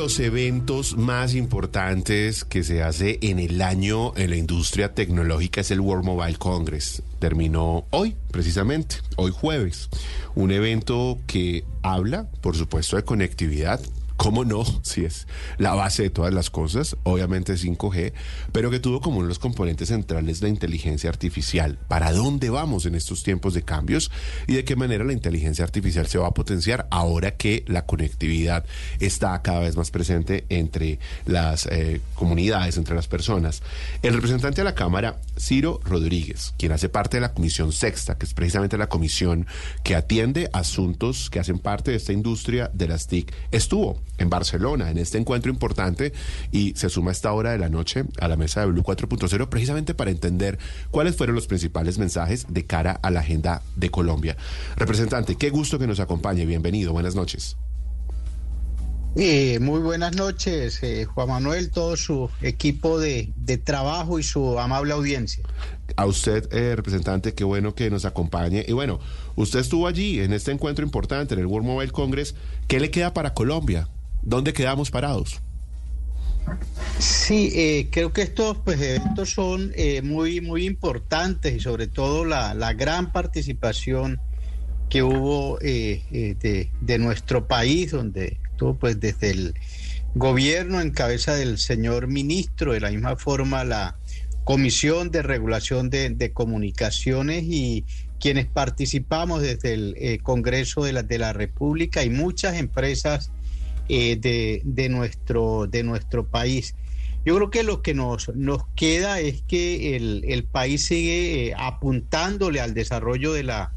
los eventos más importantes que se hace en el año en la industria tecnológica es el World Mobile Congress. Terminó hoy, precisamente, hoy jueves. Un evento que habla, por supuesto, de conectividad, ¿Cómo no? Si es la base de todas las cosas, obviamente 5G, pero que tuvo como uno de los componentes centrales la inteligencia artificial. ¿Para dónde vamos en estos tiempos de cambios? ¿Y de qué manera la inteligencia artificial se va a potenciar ahora que la conectividad está cada vez más presente entre las eh, comunidades, entre las personas? El representante de la Cámara, Ciro Rodríguez, quien hace parte de la Comisión Sexta, que es precisamente la comisión que atiende asuntos que hacen parte de esta industria de las TIC, estuvo en Barcelona, en este encuentro importante, y se suma a esta hora de la noche a la mesa de Blue 4.0 precisamente para entender cuáles fueron los principales mensajes de cara a la agenda de Colombia. Representante, qué gusto que nos acompañe. Bienvenido. Buenas noches. Eh, muy buenas noches, eh, Juan Manuel, todo su equipo de, trabajo y su amable audiencia. A usted, eh, representante, qué bueno que nos acompañe. Y bueno, usted estuvo allí en este encuentro importante, en el World Mobile Congress. ¿Qué le queda para Colombia? ¿Dónde quedamos parados? Sí, eh, creo que estos pues, eventos son eh, muy, muy importantes y sobre todo la, gran participación que hubo eh, de, nuestro país, donde estuvo pues desde el gobierno en cabeza del señor ministro, de la misma forma la Comisión de Regulación de, de Comunicaciones y quienes participamos desde el Congreso de la, de la República y muchas empresas eh, de, de, nuestro, de nuestro país. Yo creo que lo que nos, nos queda es que el, el país sigue eh, apuntándole al desarrollo de la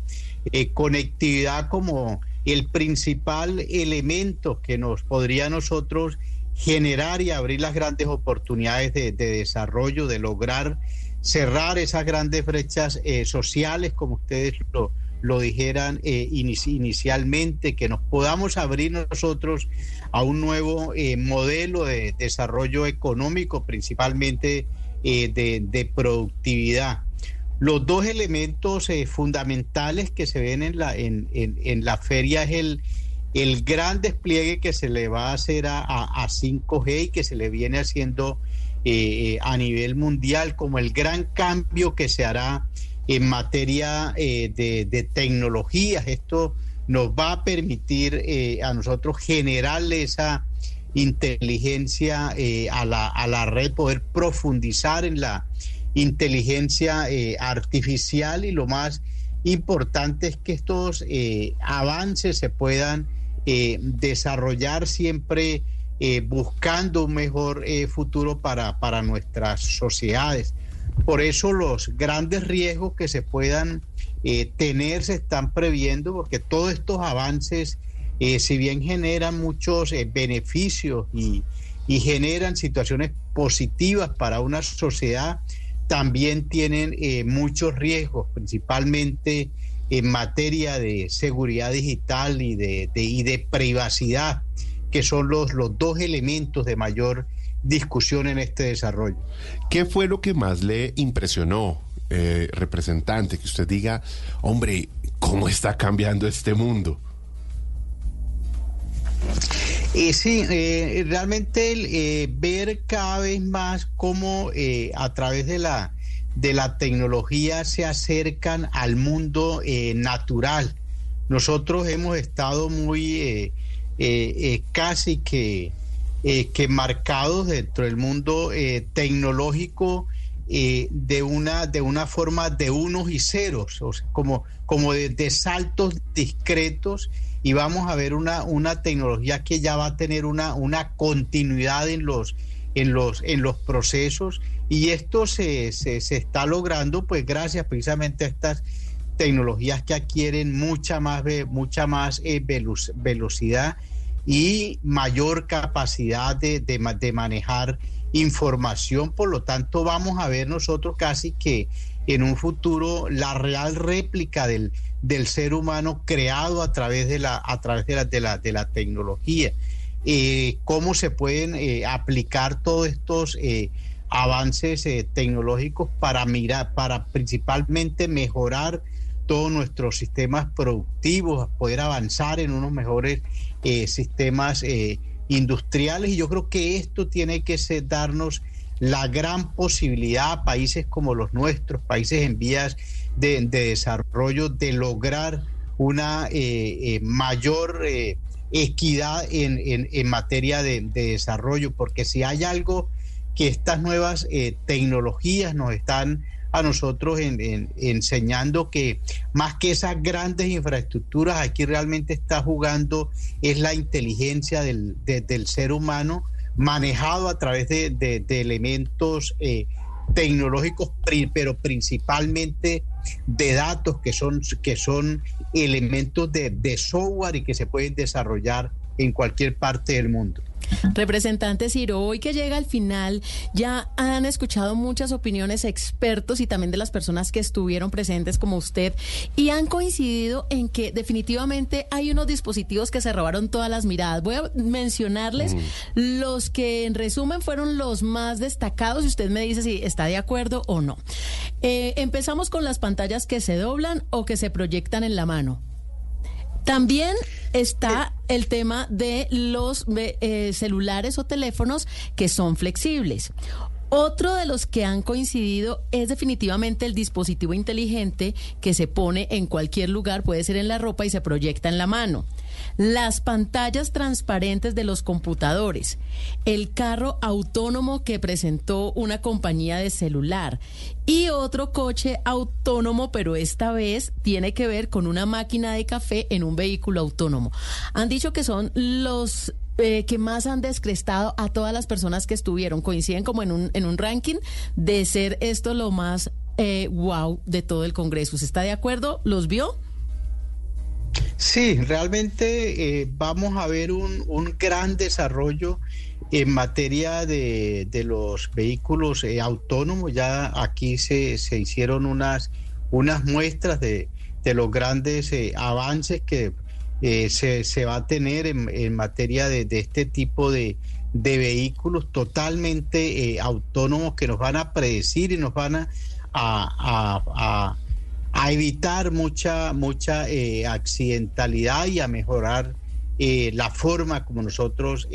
eh, conectividad como el principal elemento que nos podría nosotros generar y abrir las grandes oportunidades de, de desarrollo, de lograr cerrar esas grandes brechas sociales, como ustedes lo, lo dijeran eh, inicialmente, que nos podamos abrir nosotros a un nuevo eh, modelo de desarrollo económico, principalmente eh, de, productividad. Los dos elementos fundamentales que se ven en la, en, en, la feria es el, el gran despliegue que se le va a hacer a, a, 5G y que se le viene haciendo a nivel mundial, como el gran cambio que se hará en materia eh, de, tecnologías. Esto nos va a permitir eh, a nosotros generarle esa inteligencia eh, a, la, a, la, red, poder profundizar en la inteligencia artificial y lo más importante es que estos avances se puedan desarrollar siempre buscando un mejor futuro para, para nuestras sociedades. Por eso los grandes riesgos que se puedan eh, tener se están previendo, porque todos estos avances, eh, si bien generan muchos eh, beneficios y, generan situaciones positivas para una sociedad, también tienen muchos riesgos, principalmente en materia de seguridad digital y de, y de privacidad, que son los, los dos elementos de mayor discusión en este desarrollo. ¿Qué fue lo que más le impresionó, eh, representante, que usted diga, hombre, ¿cómo está cambiando este mundo? Eh, sí, eh, realmente ver cada vez más cómo a través de la, de la tecnología se acercan al mundo natural. Nosotros hemos estado muy casi que eh, que marcados dentro del mundo eh, tecnológico eh, de, una, de una forma de unos y ceros, como, como de, saltos discretos. Y vamos a ver una, una tecnología que ya va a tener una, una continuidad en los, en, los, en los procesos. Y esto se, se, está logrando pues gracias precisamente a estas tecnologías que adquieren mucha más, mucha más velocidad y mayor capacidad de, de, manejar información. Por lo tanto, vamos a ver nosotros casi que en un futuro la real réplica del, del ser humano creado a través de la, a través de la, de la, de la tecnología. Eh, cómo se pueden eh, aplicar todos estos eh, avances tecnológicos para mirar, para principalmente mejorar todos nuestros sistemas productivos, poder avanzar en unos mejores eh, sistemas eh, industriales y yo creo que esto tiene que ser, darnos la gran posibilidad a países como los nuestros, países en vías de, desarrollo, de lograr una eh, mayor equidad en, en, materia de, desarrollo, porque si hay algo que estas nuevas tecnologías nos están a nosotros en, enseñando que más que esas grandes infraestructuras, aquí realmente está jugando es la inteligencia del, del ser humano manejado a través de, elementos eh, tecnológicos, pero principalmente de datos que son, que son elementos de, de software y que se pueden desarrollar en cualquier parte del mundo. Representante Ciro, hoy que llega al final, ya han escuchado muchas opiniones expertos y también de las personas que estuvieron presentes como usted y han coincidido en que definitivamente hay unos dispositivos que se robaron todas las miradas. Voy a mencionarles los que en resumen fueron los más destacados y usted me dice si está de acuerdo o no. Eh, empezamos con las pantallas que se doblan o que se proyectan en la mano. También está el tema de los eh, celulares o teléfonos que son flexibles. Otro de los que han coincidido es definitivamente el dispositivo inteligente que se pone en cualquier lugar, puede ser en la ropa y se proyecta en la mano. Las pantallas transparentes de los computadores, el carro autónomo que presentó una compañía de celular y otro coche autónomo, pero esta vez tiene que ver con una máquina de café en un vehículo autónomo. Han dicho que son los eh, que más han descrestado a todas las personas que estuvieron. Coinciden como en un, en un ranking de ser esto lo más eh, wow de todo el Congreso. ¿Usted está de acuerdo? ¿Los vio? Sí, realmente eh, vamos a ver un, un, gran desarrollo en materia de, de los vehículos autónomos. Ya aquí se, se, hicieron unas, unas muestras de, de los grandes avances que eh, se, va a tener en, materia de, este tipo de, vehículos totalmente eh, autónomos que nos van a predecir y nos van a, a, evitar mucha, mucha eh, accidentalidad y a mejorar la forma como nosotros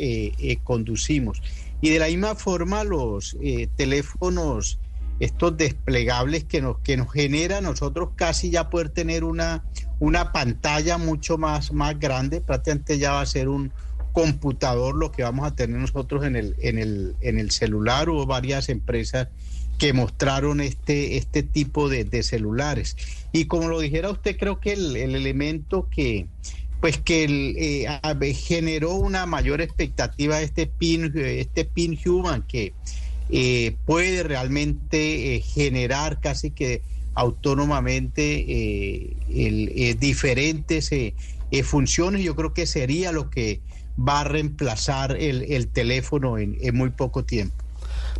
conducimos. Y de la misma forma los teléfonos estos desplegables que nos, que nos genera nosotros casi ya poder tener una, una pantalla mucho más, más grande, prácticamente ya va a ser un computador lo que vamos a tener nosotros en el, en el, en el celular. Hubo varias empresas que mostraron este, este tipo de, celulares. Y como lo dijera usted, creo que el, elemento que pues que eh, generó una mayor expectativa este pin, este pin human que eh, puede realmente eh, generar casi que autónomamente eh, el, diferentes funciones. Yo creo que sería lo que va a reemplazar el, teléfono en muy poco tiempo.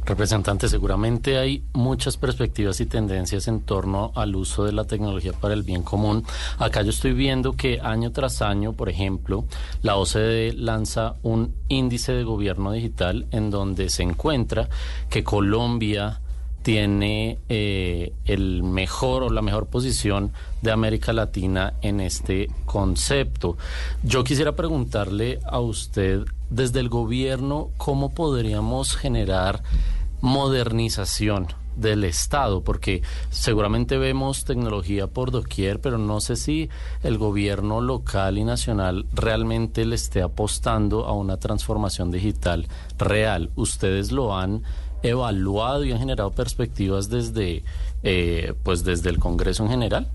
Representante, seguramente hay muchas perspectivas y tendencias en torno al uso de la tecnología para el bien común. Acá yo estoy viendo que año tras año, por ejemplo, la OCDE lanza un índice de gobierno digital en donde se encuentra que Colombia tiene eh, el mejor o la mejor posición de América Latina en este concepto. Yo quisiera preguntarle a usted desde el gobierno cómo podríamos generar modernización del Estado, porque seguramente vemos tecnología por doquier, pero no sé si el gobierno local y nacional realmente le esté apostando a una transformación digital real. ¿Ustedes lo han evaluado y han generado perspectivas desde, eh, pues desde el Congreso en general?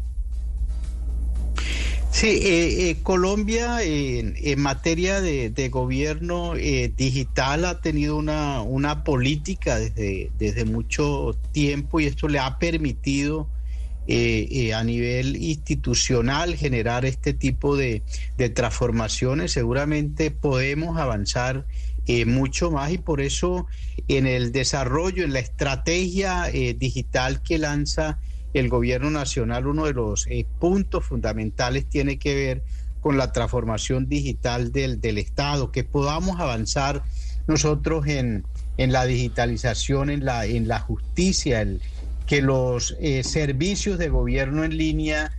Sí, eh, eh, Colombia en, materia de, gobierno digital ha tenido una, una política desde, desde mucho tiempo y esto le ha permitido a nivel institucional generar este tipo de, de transformaciones. Seguramente podemos avanzar eh, mucho más y por eso en el desarrollo, en la estrategia eh, digital que lanza el gobierno nacional, uno de los eh, puntos fundamentales tiene que ver con la transformación digital del, del Estado, que podamos avanzar nosotros en, en la digitalización, en la, en la justicia, que los servicios de gobierno en línea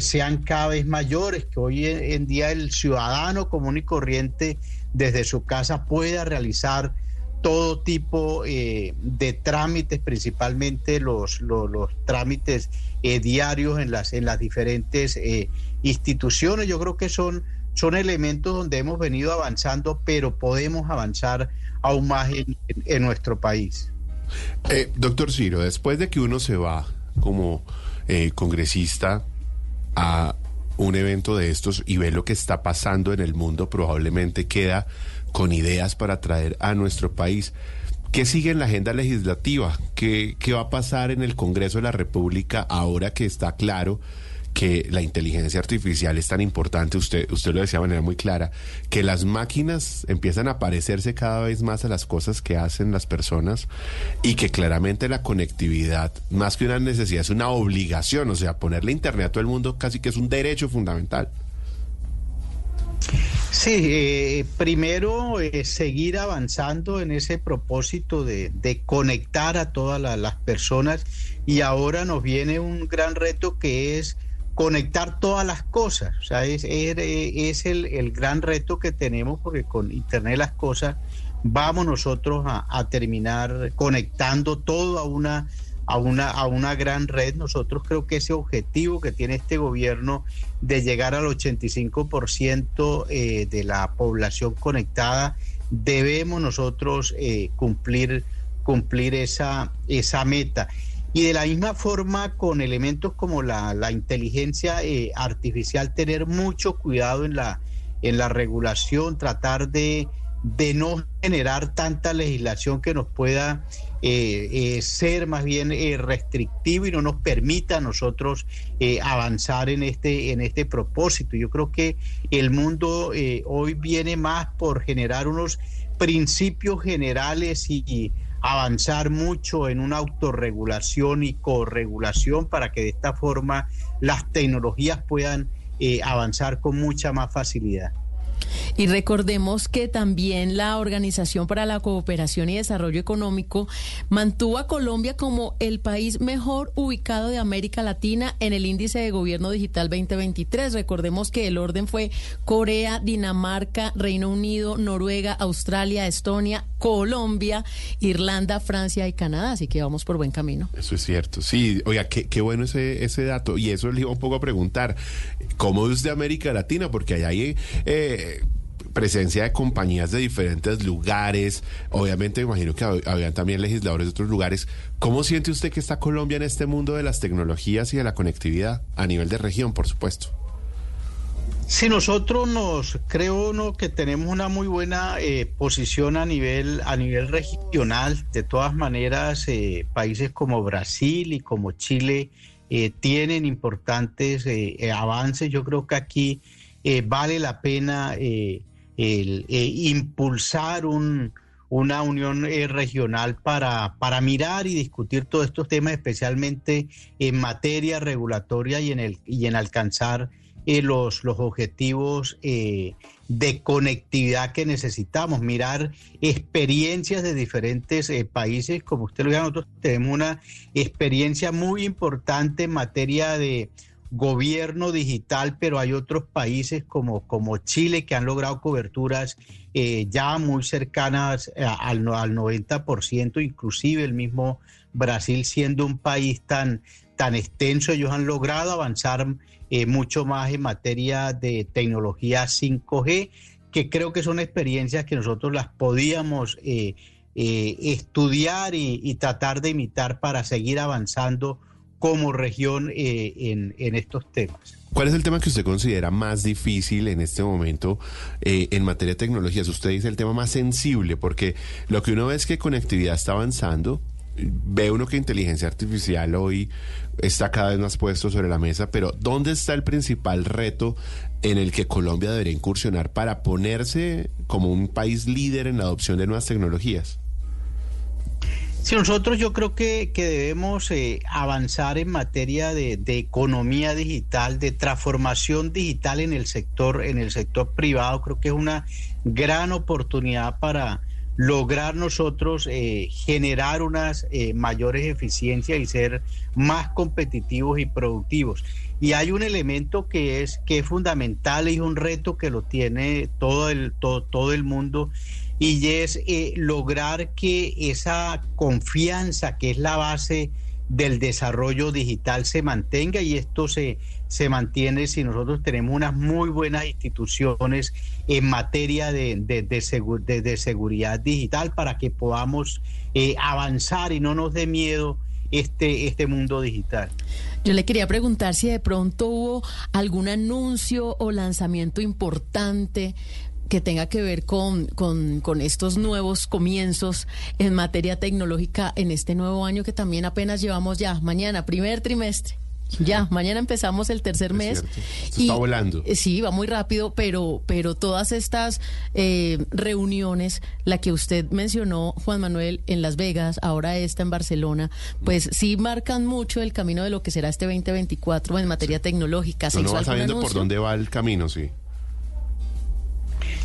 sean cada vez mayores, que hoy en día el ciudadano común y corriente desde su casa pueda realizar todo tipo eh, de trámites, principalmente los, los, trámites eh, diarios en las, en las diferentes eh, instituciones. Yo creo que son, son elementos donde hemos venido avanzando, pero podemos avanzar aún más en, nuestro país. doctor Ciro, después de que uno se va como congresista a un evento de estos y ve lo que está pasando en el mundo, probablemente queda con ideas para traer a nuestro país. ¿Qué sigue en la agenda legislativa? ¿Qué, ¿Qué, va a pasar en el Congreso de la República ahora que está claro que la inteligencia artificial es tan importante? Usted, usted lo decía de manera muy clara, que las máquinas empiezan a parecerse cada vez más a las cosas que hacen las personas y que claramente la conectividad, más que una necesidad, es una obligación. O sea, ponerle internet a todo el mundo casi que es un derecho fundamental. Sí, eh, primero eh, seguir avanzando en ese propósito de, conectar a todas las personas y ahora nos viene un gran reto que es conectar todas las cosas. O sea, es, es, el, el, gran reto que tenemos porque con Internet las cosas vamos nosotros a terminar conectando todo a una a una, a una gran red. Nosotros creo que ese objetivo que tiene este gobierno de llegar al 85% eh, de la población conectada, debemos nosotros eh, cumplir, cumplir esa, esa meta. Y de la misma forma, con elementos como la, la inteligencia eh, artificial, tener mucho cuidado en la, en la regulación, tratar de, de no generar tanta legislación que nos pueda eh, eh, ser más bien eh, restrictivo y no nos permita a nosotros avanzar en este, en este propósito. Yo creo que el mundo hoy viene más por generar unos principios generales y, avanzar mucho en una autorregulación y corregulación para que de esta forma las tecnologías puedan avanzar con mucha más facilidad. Y recordemos que también la Organización para la Cooperación y Desarrollo Económico mantuvo a Colombia como el país mejor ubicado de América Latina en el índice de gobierno digital 2023. Recordemos que el orden fue Corea, Dinamarca, Reino Unido, Noruega, Australia, Estonia, Colombia, Irlanda, Francia y Canadá. Así que vamos por buen camino. Eso es cierto. Sí, oiga, qué, qué bueno ese, ese dato. Y eso le iba un poco a preguntar, ¿cómo es de América Latina? Porque allá hay... Eh, presencia de compañías de diferentes lugares. Obviamente, me imagino que habían también legisladores de otros lugares. ¿Cómo siente usted que está Colombia en este mundo de las tecnologías y de la conectividad a nivel de región, por supuesto? Si nosotros nos creo no, que tenemos una muy buena eh, posición a nivel a nivel regional. De todas maneras, eh, países como Brasil y como Chile eh, tienen importantes avances. Yo creo que aquí vale la pena el, eh, impulsar un, una unión eh, regional para, para mirar y discutir todos estos temas, especialmente en materia regulatoria y en, el, y en alcanzar eh, los, los objetivos de conectividad que necesitamos, mirar experiencias de diferentes países, como usted lo dice, nosotros tenemos una experiencia muy importante en materia de gobierno digital, pero hay otros países como, como Chile que han logrado coberturas eh, ya muy cercanas eh, al, al 90%, inclusive el mismo Brasil siendo un país tan, tan extenso, ellos han logrado avanzar eh, mucho más en materia de tecnología 5G, que creo que son experiencias que nosotros las podíamos estudiar y, y tratar de imitar para seguir avanzando como región eh, en, estos temas. ¿Cuál es el tema que usted considera más difícil en este momento eh, en materia de tecnologías? Usted dice el tema más sensible, porque lo que uno ve es que conectividad está avanzando, ve uno que inteligencia artificial hoy está cada vez más puesto sobre la mesa, pero ¿dónde está el principal reto en el que Colombia debería incursionar para ponerse como un país líder en la adopción de nuevas tecnologías? Sí, nosotros yo creo que, debemos eh, avanzar en materia de, economía digital, de transformación digital en el sector, en el sector privado. Creo que es una gran oportunidad para, lograr nosotros eh, generar unas eh, mayores eficiencias y ser más competitivos y productivos. Y hay un elemento que es, que es fundamental y un reto que lo tiene todo el, todo, todo el mundo y es eh, lograr que esa confianza que es la base del desarrollo digital se mantenga y esto se, se mantiene si nosotros tenemos unas muy buenas instituciones en materia de, de, seguridad digital para que podamos eh, avanzar y no nos dé miedo este, este mundo digital. Yo le quería preguntar si de pronto hubo algún anuncio o lanzamiento importante que tenga que ver con, con, estos nuevos comienzos en materia tecnológica en este nuevo año que también apenas llevamos ya, mañana, primer trimestre. Ya, mañana empezamos el tercer mes. y, está volando. Eh, sí, va muy rápido, pero, pero todas estas eh, reuniones, la que usted mencionó, Juan Manuel, en Las Vegas, ahora esta en Barcelona, pues sí marcan mucho el camino de lo que será este 2024 en materia tecnológica. ¿Se no va sabiendo por dónde va el camino, sí.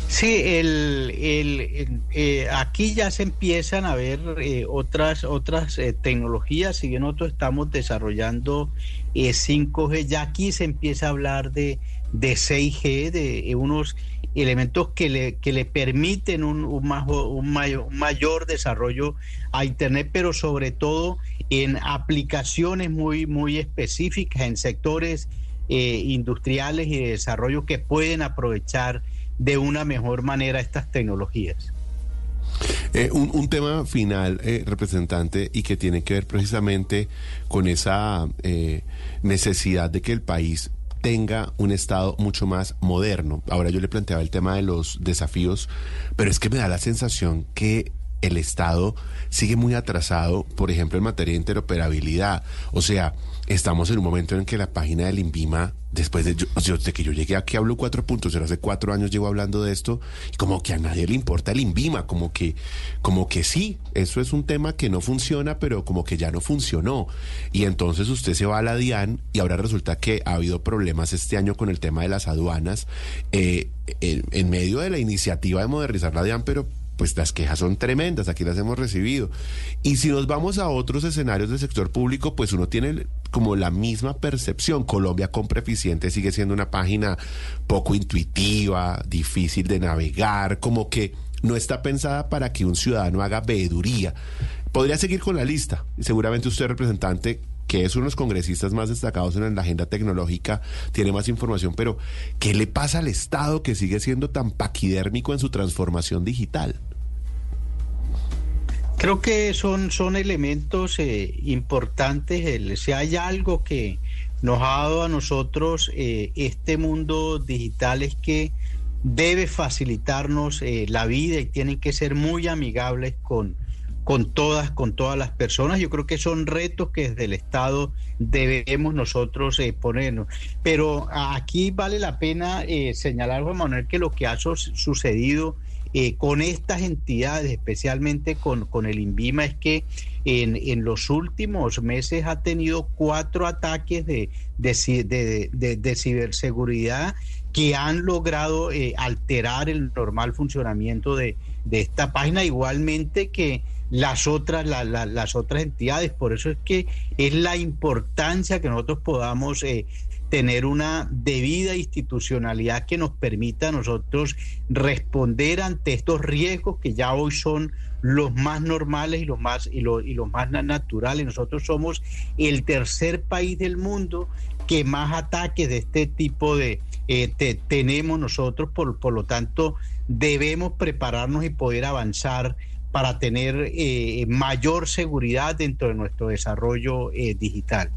Sí, el, el, eh, aquí ya se empiezan a ver eh, otras, otras eh, tecnologías, si bien nosotros estamos desarrollando 5G, ya aquí se empieza a hablar de, de 6G, de unos elementos que le, que le permiten un, un, un, mayor, mayor desarrollo a Internet, pero sobre todo en aplicaciones muy, muy específicas, en sectores industriales y de desarrollo que pueden aprovechar de una mejor manera estas tecnologías. Eh, un, tema final, eh, representante, y que tiene que ver precisamente con esa eh, necesidad de que el país tenga un Estado mucho más moderno. Ahora yo le planteaba el tema de los desafíos, pero es que me da la sensación que el Estado sigue muy atrasado, por ejemplo, en materia de interoperabilidad. O sea, estamos en un momento en que la página del INVIMA, después de, que yo llegué aquí, hablo 4.0, hace cuatro años llevo hablando de esto, y como que a nadie le importa el INVIMA, como que, como que sí, eso es un tema que no funciona, pero como que ya no funcionó. Y entonces usted se va a la DIAN y ahora resulta que ha habido problemas este año con el tema de las aduanas, eh, en medio de la iniciativa de modernizar la DIAN, pero pues las quejas son tremendas, aquí las hemos recibido. Y si nos vamos a otros escenarios del sector público, pues uno tiene como la misma percepción. Colombia Compra Eficiente sigue siendo una página poco intuitiva, difícil de navegar, como que no está pensada para que un ciudadano haga veeduría. Podría seguir con la lista. Seguramente usted, representante, que es uno de los congresistas más destacados en la agenda tecnológica, tiene más información, pero ¿qué le pasa al Estado que sigue siendo tan paquidérmico en su transformación digital? Creo que son, son elementos eh, importantes. si hay algo que nos ha dado a nosotros eh, este mundo digital es que debe facilitarnos eh, la vida y tienen que ser muy amigables con, con todas, con todas las personas. Yo creo que son retos que desde el Estado debemos nosotros ponernos. Pero aquí vale la pena señalar, Juan Manuel, que lo que ha sucedido eh, con estas entidades, especialmente con, con el INVIMA, es que en, en, los últimos meses ha tenido cuatro ataques de, de, de, ciberseguridad que han logrado eh, alterar el normal funcionamiento de, esta página, igualmente que las otras, las otras entidades. Por eso es que es la importancia que nosotros podamos eh, tener una debida institucionalidad que nos permita a nosotros responder ante estos riesgos que ya hoy son los más normales y los más y, y los más naturales. Nosotros somos el tercer país del mundo que más ataques de este tipo de eh, tenemos nosotros, por, por lo tanto debemos prepararnos y poder avanzar para tener eh, mayor seguridad dentro de nuestro desarrollo eh, digital.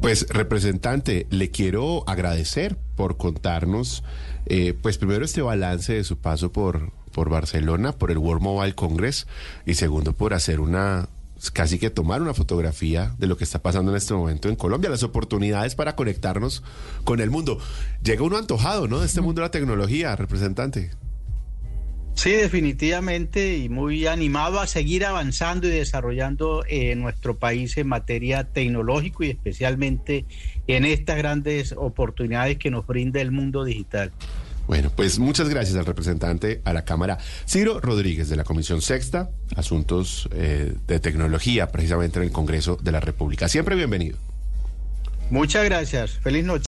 Pues representante, le quiero agradecer por contarnos, eh, pues primero este balance de su paso por, por Barcelona, por el World Mobile Congress y segundo por hacer una casi que tomar una fotografía de lo que está pasando en este momento en Colombia, las oportunidades para conectarnos con el mundo. Llega uno antojado, ¿no? De este mundo de la tecnología, representante. Sí, definitivamente y muy animado a seguir avanzando y desarrollando eh, nuestro país en materia tecnológico y especialmente en estas grandes oportunidades que nos brinda el mundo digital. Bueno, pues muchas gracias al representante a la Cámara, Ciro Rodríguez, de la Comisión Sexta, Asuntos eh, de Tecnología, precisamente en el Congreso de la República. Siempre bienvenido. Muchas gracias. Feliz noche.